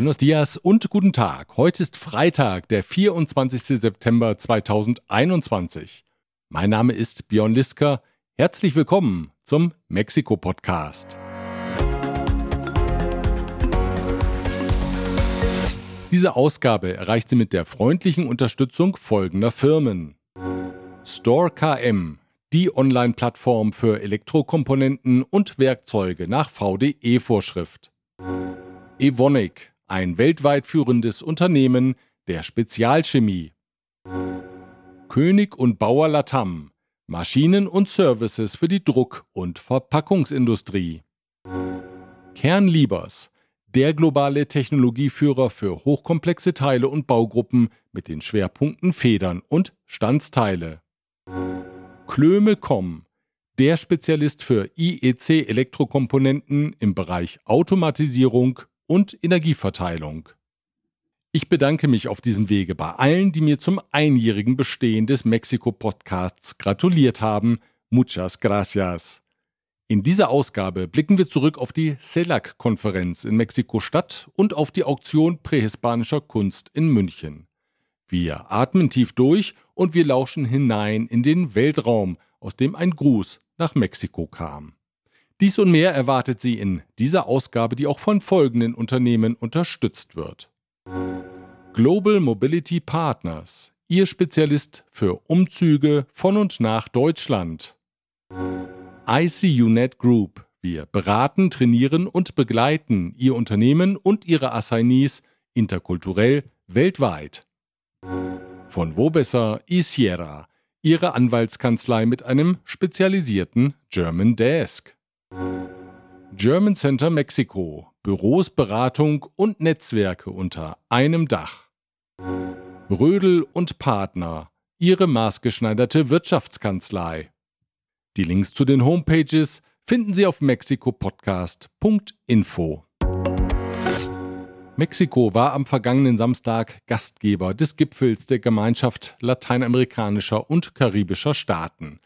Buenos dias und guten Tag. Heute ist Freitag, der 24. September 2021. Mein Name ist Björn Liska. Herzlich willkommen zum Mexiko-Podcast. Diese Ausgabe erreicht sie mit der freundlichen Unterstützung folgender Firmen. Store KM, die Online-Plattform für Elektrokomponenten und Werkzeuge nach VDE-Vorschrift. Evonik, ein weltweit führendes Unternehmen der Spezialchemie. König und Bauer Latam, Maschinen und Services für die Druck- und Verpackungsindustrie. Kernliebers, der globale Technologieführer für hochkomplexe Teile und Baugruppen mit den Schwerpunkten Federn und Standsteile. Klöme.com, der Spezialist für IEC-Elektrokomponenten im Bereich Automatisierung und Energieverteilung. Ich bedanke mich auf diesem Wege bei allen, die mir zum einjährigen Bestehen des Mexiko-Podcasts gratuliert haben. Muchas gracias. In dieser Ausgabe blicken wir zurück auf die CELAC-Konferenz in Mexiko-Stadt und auf die Auktion prähispanischer Kunst in München. Wir atmen tief durch und wir lauschen hinein in den Weltraum, aus dem ein Gruß nach Mexiko kam. Dies und mehr erwartet Sie in dieser Ausgabe, die auch von folgenden Unternehmen unterstützt wird. Global Mobility Partners, Ihr Spezialist für Umzüge von und nach Deutschland. ICUNet Group, wir beraten, trainieren und begleiten Ihr Unternehmen und Ihre Assignees interkulturell weltweit. Von wo besser Isiera, Ihre Anwaltskanzlei mit einem spezialisierten German Desk. German Center Mexiko. Büros, Beratung und Netzwerke unter einem Dach. Rödel und Partner. Ihre maßgeschneiderte Wirtschaftskanzlei. Die Links zu den Homepages finden Sie auf mexikopodcast.info. Mexiko war am vergangenen Samstag Gastgeber des Gipfels der Gemeinschaft lateinamerikanischer und karibischer Staaten.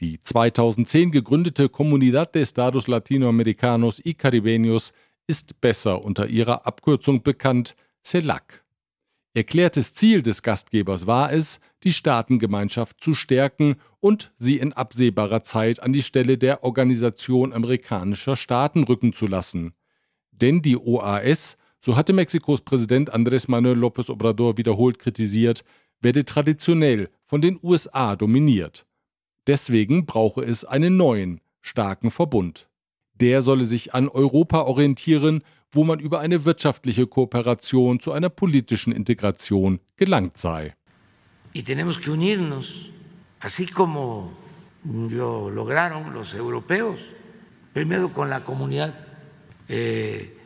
Die 2010 gegründete Comunidad de Estados Latinoamericanos y Caribeños ist besser unter ihrer Abkürzung bekannt, CELAC. Erklärtes Ziel des Gastgebers war es, die Staatengemeinschaft zu stärken und sie in absehbarer Zeit an die Stelle der Organisation amerikanischer Staaten rücken zu lassen. Denn die OAS, so hatte Mexikos Präsident Andrés Manuel López Obrador wiederholt kritisiert, werde traditionell von den USA dominiert. Deswegen brauche es einen neuen, starken Verbund. Der solle sich an Europa orientieren, wo man über eine wirtschaftliche Kooperation zu einer politischen Integration gelangt sei. Y tenemos que unirnos, así como lo lograron los europeos, primero con la comunidad eh,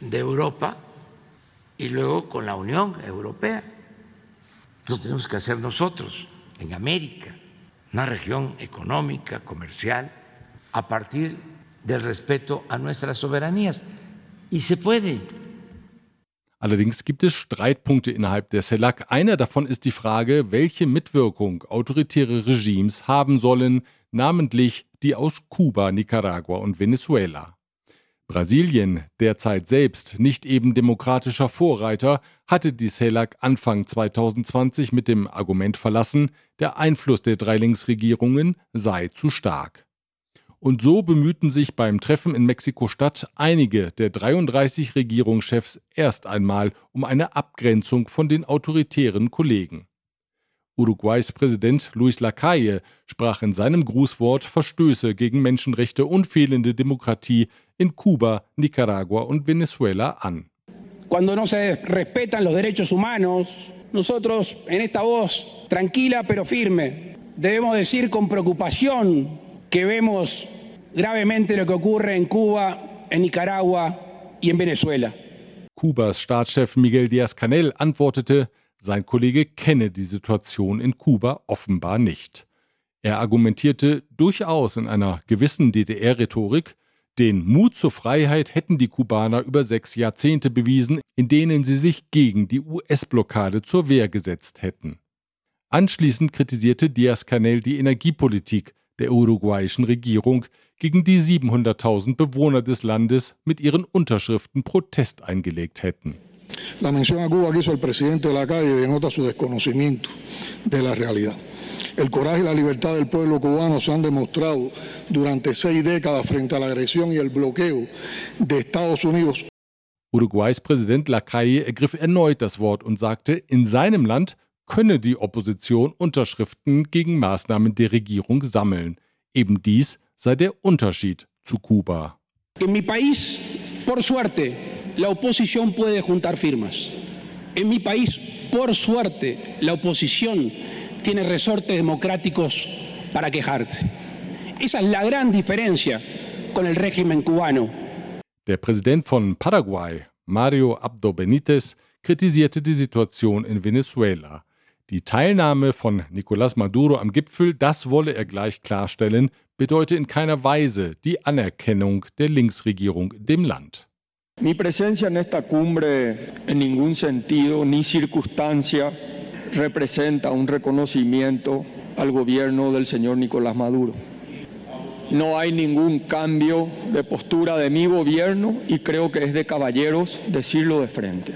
de Europa y luego con la Unión Europea. Lo tenemos que hacer nosotros en América una región económica, comercial, a partir del respeto a nuestras soberanías. Y se puede. Allerdings gibt es Streitpunkte innerhalb der CELAC. Einer davon ist die Frage, welche Mitwirkung autoritäre Regimes haben sollen, namentlich die aus Kuba, Nicaragua und Venezuela. Brasilien, derzeit selbst nicht eben demokratischer Vorreiter, hatte die CELAC Anfang 2020 mit dem Argument verlassen, der Einfluss der drei Linksregierungen sei zu stark. Und so bemühten sich beim Treffen in Mexiko-Stadt einige der 33 Regierungschefs erst einmal um eine Abgrenzung von den autoritären Kollegen. Uruguays Präsident Luis Lacalle sprach in seinem Grußwort Verstöße gegen Menschenrechte und fehlende Demokratie in Kuba, Nicaragua und Venezuela an. Cuando no se respetan los derechos humanos, nosotros en esta voz tranquila pero firme debemos decir con preocupación que vemos gravemente lo que ocurre en Cuba, en Nicaragua y en Venezuela. Kubas Staatschef Miguel Díaz-Canel antwortete, sein Kollege kenne die Situation in Kuba offenbar nicht. Er argumentierte durchaus in einer gewissen DDR-Rhetorik, den Mut zur Freiheit hätten die Kubaner über sechs Jahrzehnte bewiesen, in denen sie sich gegen die US-Blockade zur Wehr gesetzt hätten. Anschließend kritisierte Diaz-Canel die Energiepolitik der uruguayischen Regierung, gegen die 700.000 Bewohner des Landes mit ihren Unterschriften Protest eingelegt hätten. La mención a Cuba que hizo el presidente de la calle denota su desconocimiento de la realidad. El coraje y la libertad del pueblo cubano se han demostrado durante seis décadas frente a la agresión y el bloqueo de Estados Unidos. Uruguays Präsident Lacalle ergriff erneut das Wort und sagte, in seinem Land könne die Opposition Unterschriften gegen Maßnahmen der Regierung sammeln. Eben dies sei der Unterschied zu Kuba. En mi país, por suerte, la oposición puede juntar firmas. En mi país, por suerte, la oposición tiene resortes democráticos para quejarse. Esa es la gran diferencia con el régimen cubano. Der Präsident von Paraguay, Mario Abdo Benitez, kritisierte die Situation in Venezuela. Die Teilnahme von Nicolás Maduro am Gipfel, das wolle er gleich klarstellen, bedeute in keiner Weise die Anerkennung der Linksregierung in dem Land. Mi presencia en esta cumbre en ningún sentido ni circunstancia representa un reconocimiento al gobierno del señor Nicolás Maduro. No hay ningún cambio de postura de mi gobierno y creo que es de caballeros decirlo de frente.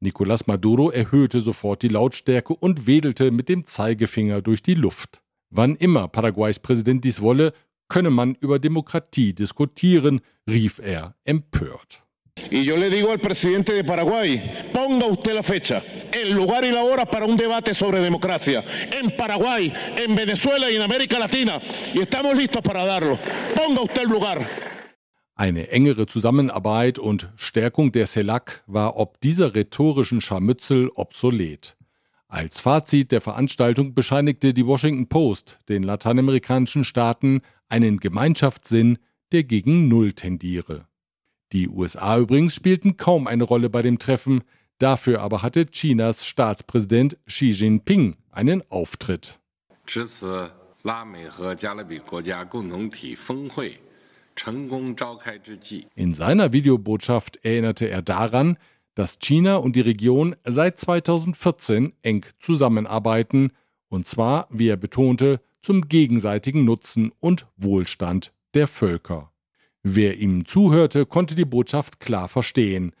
Nicolás Maduro erhöhte sofort die Lautstärke und wedelte mit dem Zeigefinger durch die Luft. Wann immer Paraguays Präsident dies wolle, könne man über Demokratie diskutieren, rief er empört. Y yo le digo al presidente de Paraguay, ponga usted la fecha, el lugar y la hora para un debate sobre democracia en Paraguay, en Venezuela y en América Latina. Y estamos listos para darlo. Ponga usted el lugar. Eine engere Zusammenarbeit und Stärkung der CELAC war ob dieser rhetorischen Scharmützel obsolet. Als Fazit der Veranstaltung bescheinigte die Washington Post den lateinamerikanischen Staaten einen Gemeinschaftssinn, der gegen Null tendiere. Die USA übrigens spielten kaum eine Rolle bei dem Treffen, dafür aber hatte Chinas Staatspräsident Xi Jinping einen Auftritt. In seiner Videobotschaft erinnerte er daran, dass China und die Region seit 2014 eng zusammenarbeiten, und zwar, wie er betonte, zum gegenseitigen Nutzen und Wohlstand der Völker. Wer ihm zuhörte, konnte die Botschaft klar verstehen.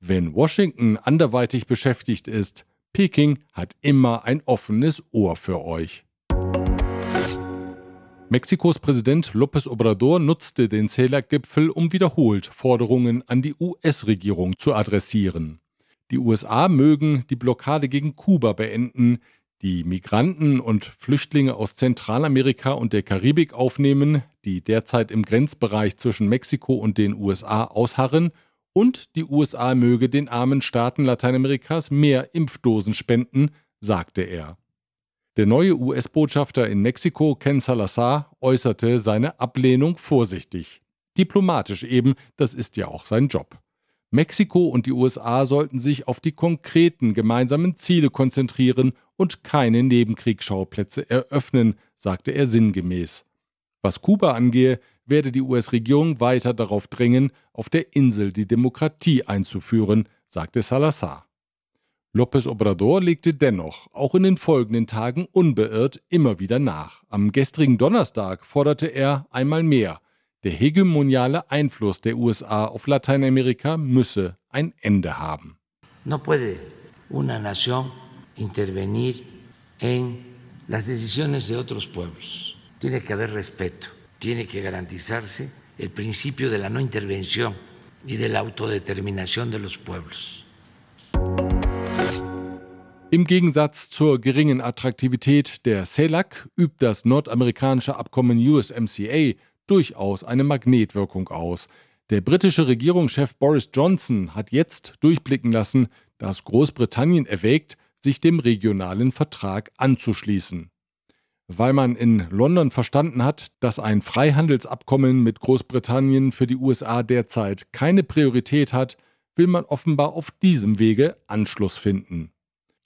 Wenn Washington anderweitig beschäftigt ist, Peking hat immer ein offenes Ohr für euch. Mexikos Präsident López Obrador nutzte den CELAC-Gipfel, um wiederholt Forderungen an die US-Regierung zu adressieren. Die USA mögen die Blockade gegen Kuba beenden, die Migranten und Flüchtlinge aus Zentralamerika und der Karibik aufnehmen, die derzeit im Grenzbereich zwischen Mexiko und den USA ausharren, und die USA möge den armen Staaten Lateinamerikas mehr Impfdosen spenden, sagte er. Der neue US-Botschafter in Mexiko, Ken Salazar, äußerte seine Ablehnung vorsichtig. Diplomatisch eben, das ist ja auch sein Job. Mexiko und die USA sollten sich auf die konkreten gemeinsamen Ziele konzentrieren und keine Nebenkriegsschauplätze eröffnen, sagte er sinngemäß. Was Kuba angehe, werde die US-Regierung weiter darauf drängen, auf der Insel die Demokratie einzuführen, sagte Salazar. López Obrador legte dennoch auch in den folgenden Tagen unbeirrt immer wieder nach. Am gestrigen Donnerstag forderte er einmal mehr, der hegemoniale Einfluss der USA auf Lateinamerika müsse ein Ende haben. No puede una nación intervenir en las decisiones de otros pueblos. Tiene que haber respeto, tiene que garantizarse el principio de la no intervención y de la autodeterminación de los pueblos. Im Gegensatz zur geringen Attraktivität der CELAC übt das nordamerikanische Abkommen USMCA durchaus eine Magnetwirkung aus. Der britische Regierungschef Boris Johnson hat jetzt durchblicken lassen, dass Großbritannien erwägt, sich dem regionalen Vertrag anzuschließen. Weil man in London verstanden hat, dass ein Freihandelsabkommen mit Großbritannien für die USA derzeit keine Priorität hat, will man offenbar auf diesem Wege Anschluss finden.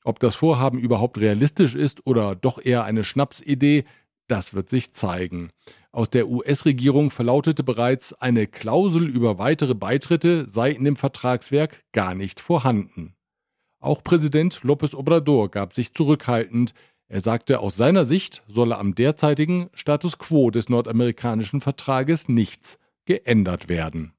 Ob das Vorhaben überhaupt realistisch ist oder doch eher eine Schnapsidee, das wird sich zeigen. Aus der US-Regierung verlautete bereits, eine Klausel über weitere Beitritte sei in dem Vertragswerk gar nicht vorhanden. Auch Präsident López Obrador gab sich zurückhaltend. Er sagte, aus seiner Sicht solle am derzeitigen Status quo des nordamerikanischen Vertrages nichts geändert werden.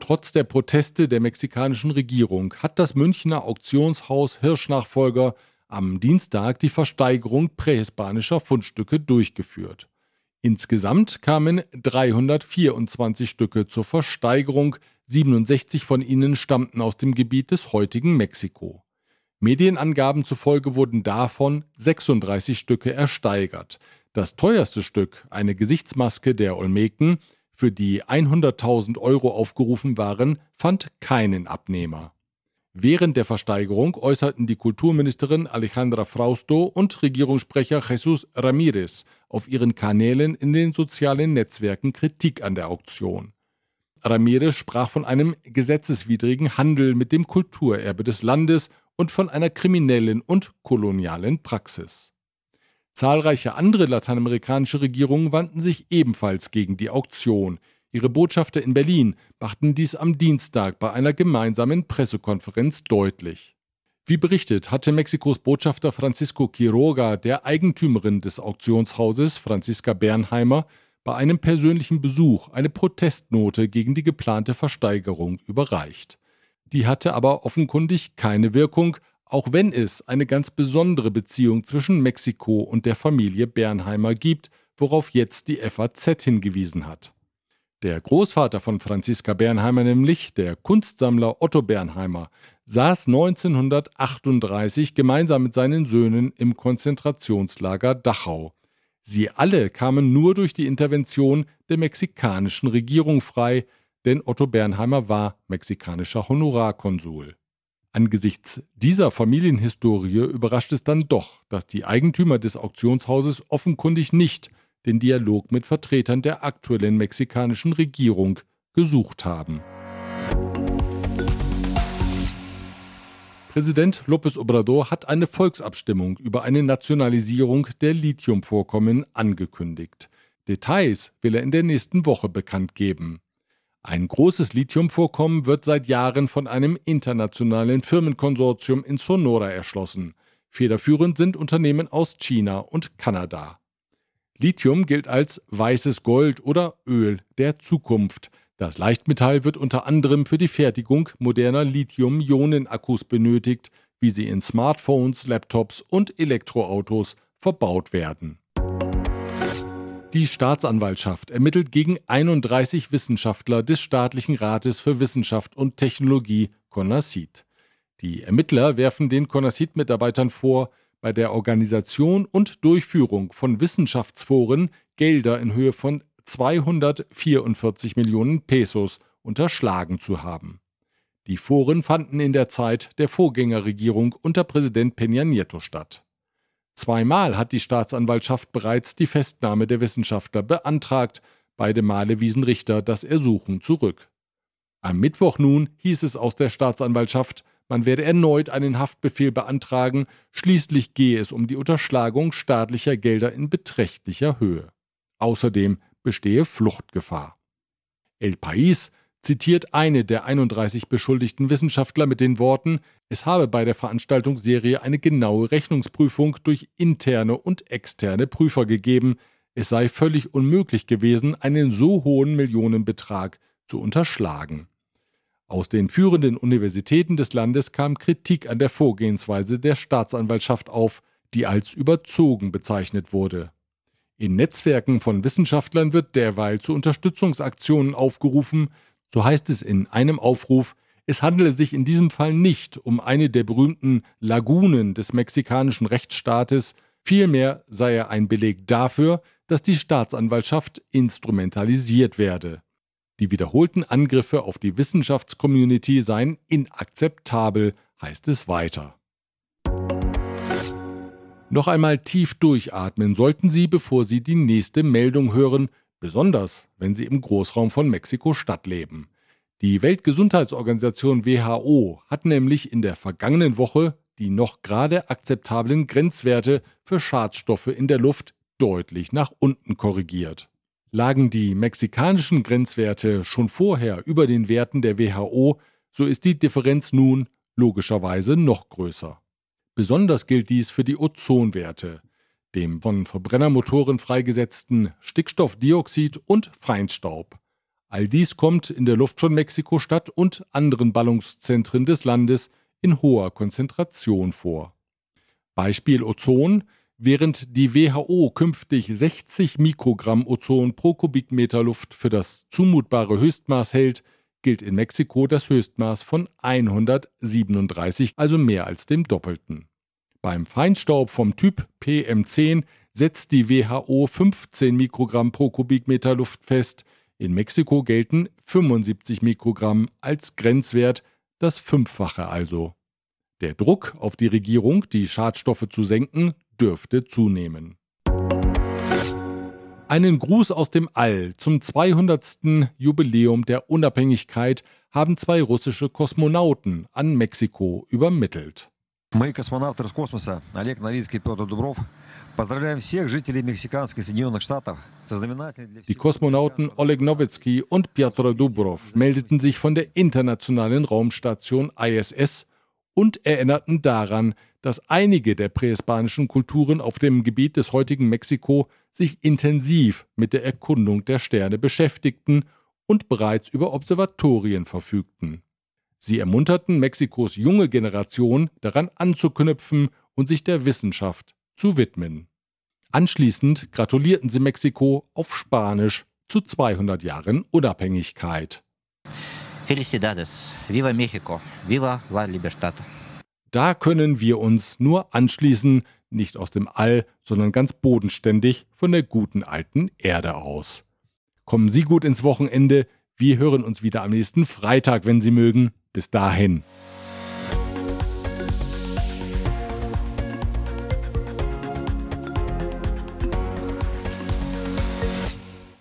Trotz der Proteste der mexikanischen Regierung hat das Münchner Auktionshaus Hirschnachfolger am Dienstag die Versteigerung prähispanischer Fundstücke durchgeführt. Insgesamt kamen 324 Stücke zur Versteigerung, 67 von ihnen stammten aus dem Gebiet des heutigen Mexiko. Medienangaben zufolge wurden davon 36 Stücke ersteigert. Das teuerste Stück, eine Gesichtsmaske der Olmeken, für die 100.000 Euro aufgerufen waren, fand keinen Abnehmer. Während der Versteigerung äußerten die Kulturministerin Alejandra Frausto und Regierungssprecher Jesus Ramirez auf ihren Kanälen in den sozialen Netzwerken Kritik an der Auktion. Ramirez sprach von einem gesetzeswidrigen Handel mit dem Kulturerbe des Landes und von einer kriminellen und kolonialen Praxis. Zahlreiche andere lateinamerikanische Regierungen wandten sich ebenfalls gegen die Auktion. Ihre Botschafter in Berlin machten dies am Dienstag bei einer gemeinsamen Pressekonferenz deutlich. Wie berichtet, hatte Mexikos Botschafter Francisco Quiroga der Eigentümerin des Auktionshauses, Franziska Bernheimer, bei einem persönlichen Besuch eine Protestnote gegen die geplante Versteigerung überreicht. Die hatte aber offenkundig keine Wirkung, auch wenn es eine ganz besondere Beziehung zwischen Mexiko und der Familie Bernheimer gibt, worauf jetzt die FAZ hingewiesen hat. Der Großvater von Franziska Bernheimer, nämlich der Kunstsammler Otto Bernheimer, saß 1938 gemeinsam mit seinen Söhnen im Konzentrationslager Dachau. Sie alle kamen nur durch die Intervention der mexikanischen Regierung frei, denn Otto Bernheimer war mexikanischer Honorarkonsul. Angesichts dieser Familienhistorie überrascht es dann doch, dass die Eigentümer des Auktionshauses offenkundig nicht den Dialog mit Vertretern der aktuellen mexikanischen Regierung gesucht haben. Präsident López Obrador hat eine Volksabstimmung über eine Nationalisierung der Lithiumvorkommen angekündigt. Details will er in der nächsten Woche bekannt geben. Ein großes Lithiumvorkommen wird seit Jahren von einem internationalen Firmenkonsortium in Sonora erschlossen. Federführend sind Unternehmen aus China und Kanada. Lithium gilt als weißes Gold oder Öl der Zukunft. Das Leichtmetall wird unter anderem für die Fertigung moderner Lithium-Ionen-Akkus benötigt, wie sie in Smartphones, Laptops und Elektroautos verbaut werden. Die Staatsanwaltschaft ermittelt gegen 31 Wissenschaftler des Staatlichen Rates für Wissenschaft und Technologie CONACYT. Die Ermittler werfen den CONACYT-Mitarbeitern vor, bei der Organisation und Durchführung von Wissenschaftsforen Gelder in Höhe von 244 Millionen Pesos unterschlagen zu haben. Die Foren fanden in der Zeit der Vorgängerregierung unter Präsident Peña Nieto statt. Zweimal hat die Staatsanwaltschaft bereits die Festnahme der Wissenschaftler beantragt, beide Male wiesen Richter das Ersuchen zurück. Am Mittwoch nun hieß es aus der Staatsanwaltschaft, man werde erneut einen Haftbefehl beantragen, schließlich gehe es um die Unterschlagung staatlicher Gelder in beträchtlicher Höhe. Außerdem bestehe Fluchtgefahr. El País zitiert eine der 31 beschuldigten Wissenschaftler mit den Worten, es habe bei der Veranstaltungsserie eine genaue Rechnungsprüfung durch interne und externe Prüfer gegeben, es sei völlig unmöglich gewesen, einen so hohen Millionenbetrag zu unterschlagen. Aus den führenden Universitäten des Landes kam Kritik an der Vorgehensweise der Staatsanwaltschaft auf, die als überzogen bezeichnet wurde. In Netzwerken von Wissenschaftlern wird derweil zu Unterstützungsaktionen aufgerufen, so heißt es in einem Aufruf, es handele sich in diesem Fall nicht um eine der berühmten Lagunen des mexikanischen Rechtsstaates, vielmehr sei er ein Beleg dafür, dass die Staatsanwaltschaft instrumentalisiert werde. Die wiederholten Angriffe auf die Wissenschaftscommunity seien inakzeptabel, heißt es weiter. Noch einmal tief durchatmen sollten Sie, bevor Sie die nächste Meldung hören, besonders wenn sie im Großraum von Mexiko-Stadt leben. Die Weltgesundheitsorganisation WHO hat nämlich in der vergangenen Woche die noch gerade akzeptablen Grenzwerte für Schadstoffe in der Luft deutlich nach unten korrigiert. Lagen die mexikanischen Grenzwerte schon vorher über den Werten der WHO, so ist die Differenz nun logischerweise noch größer. Besonders gilt dies für die Ozonwerte, dem von Verbrennermotoren freigesetzten Stickstoffdioxid und Feinstaub. All dies kommt in der Luft von Mexiko-Stadt und anderen Ballungszentren des Landes in hoher Konzentration vor. Beispiel Ozon Während die WHO künftig 60 Mikrogramm Ozon pro Kubikmeter Luft für das zumutbare Höchstmaß hält, gilt in Mexiko das Höchstmaß von 137, also mehr als dem Doppelten. Beim Feinstaub vom Typ PM10 setzt die WHO 15 Mikrogramm pro Kubikmeter Luft fest. In Mexiko gelten 75 Mikrogramm als Grenzwert, das Fünffache also. Der Druck auf die Regierung, die Schadstoffe zu senken, dürfte zunehmen. Einen Gruß aus dem All zum 200. Jubiläum der Unabhängigkeit haben zwei russische Kosmonauten an Mexiko übermittelt. Мы, космонавты Роскосмоса, Олег Новицкий и Петр Дубров, поздравляем всех жителей Мексиканских Соединенных Штатов со знаменательной для Die Kosmonauten Oleg Nowitzki und Piotr Dubrov meldeten sich von der internationalen Raumstation ISS und erinnerten daran, dass einige der prähispanischen Kulturen auf dem Gebiet des heutigen Mexiko sich intensiv mit der Erkundung der Sterne beschäftigten und bereits über Observatorien verfügten. Sie ermunterten Mexikos junge Generation daran anzuknüpfen und sich der Wissenschaft zu widmen. Anschließend gratulierten sie Mexiko auf Spanisch zu 200 Jahren Unabhängigkeit. Felicidades, viva México, viva la libertad. Da können wir uns nur anschließen, nicht aus dem All, sondern ganz bodenständig von der guten alten Erde aus. Kommen Sie gut ins Wochenende. Wir hören uns wieder am nächsten Freitag, wenn Sie mögen. Bis dahin.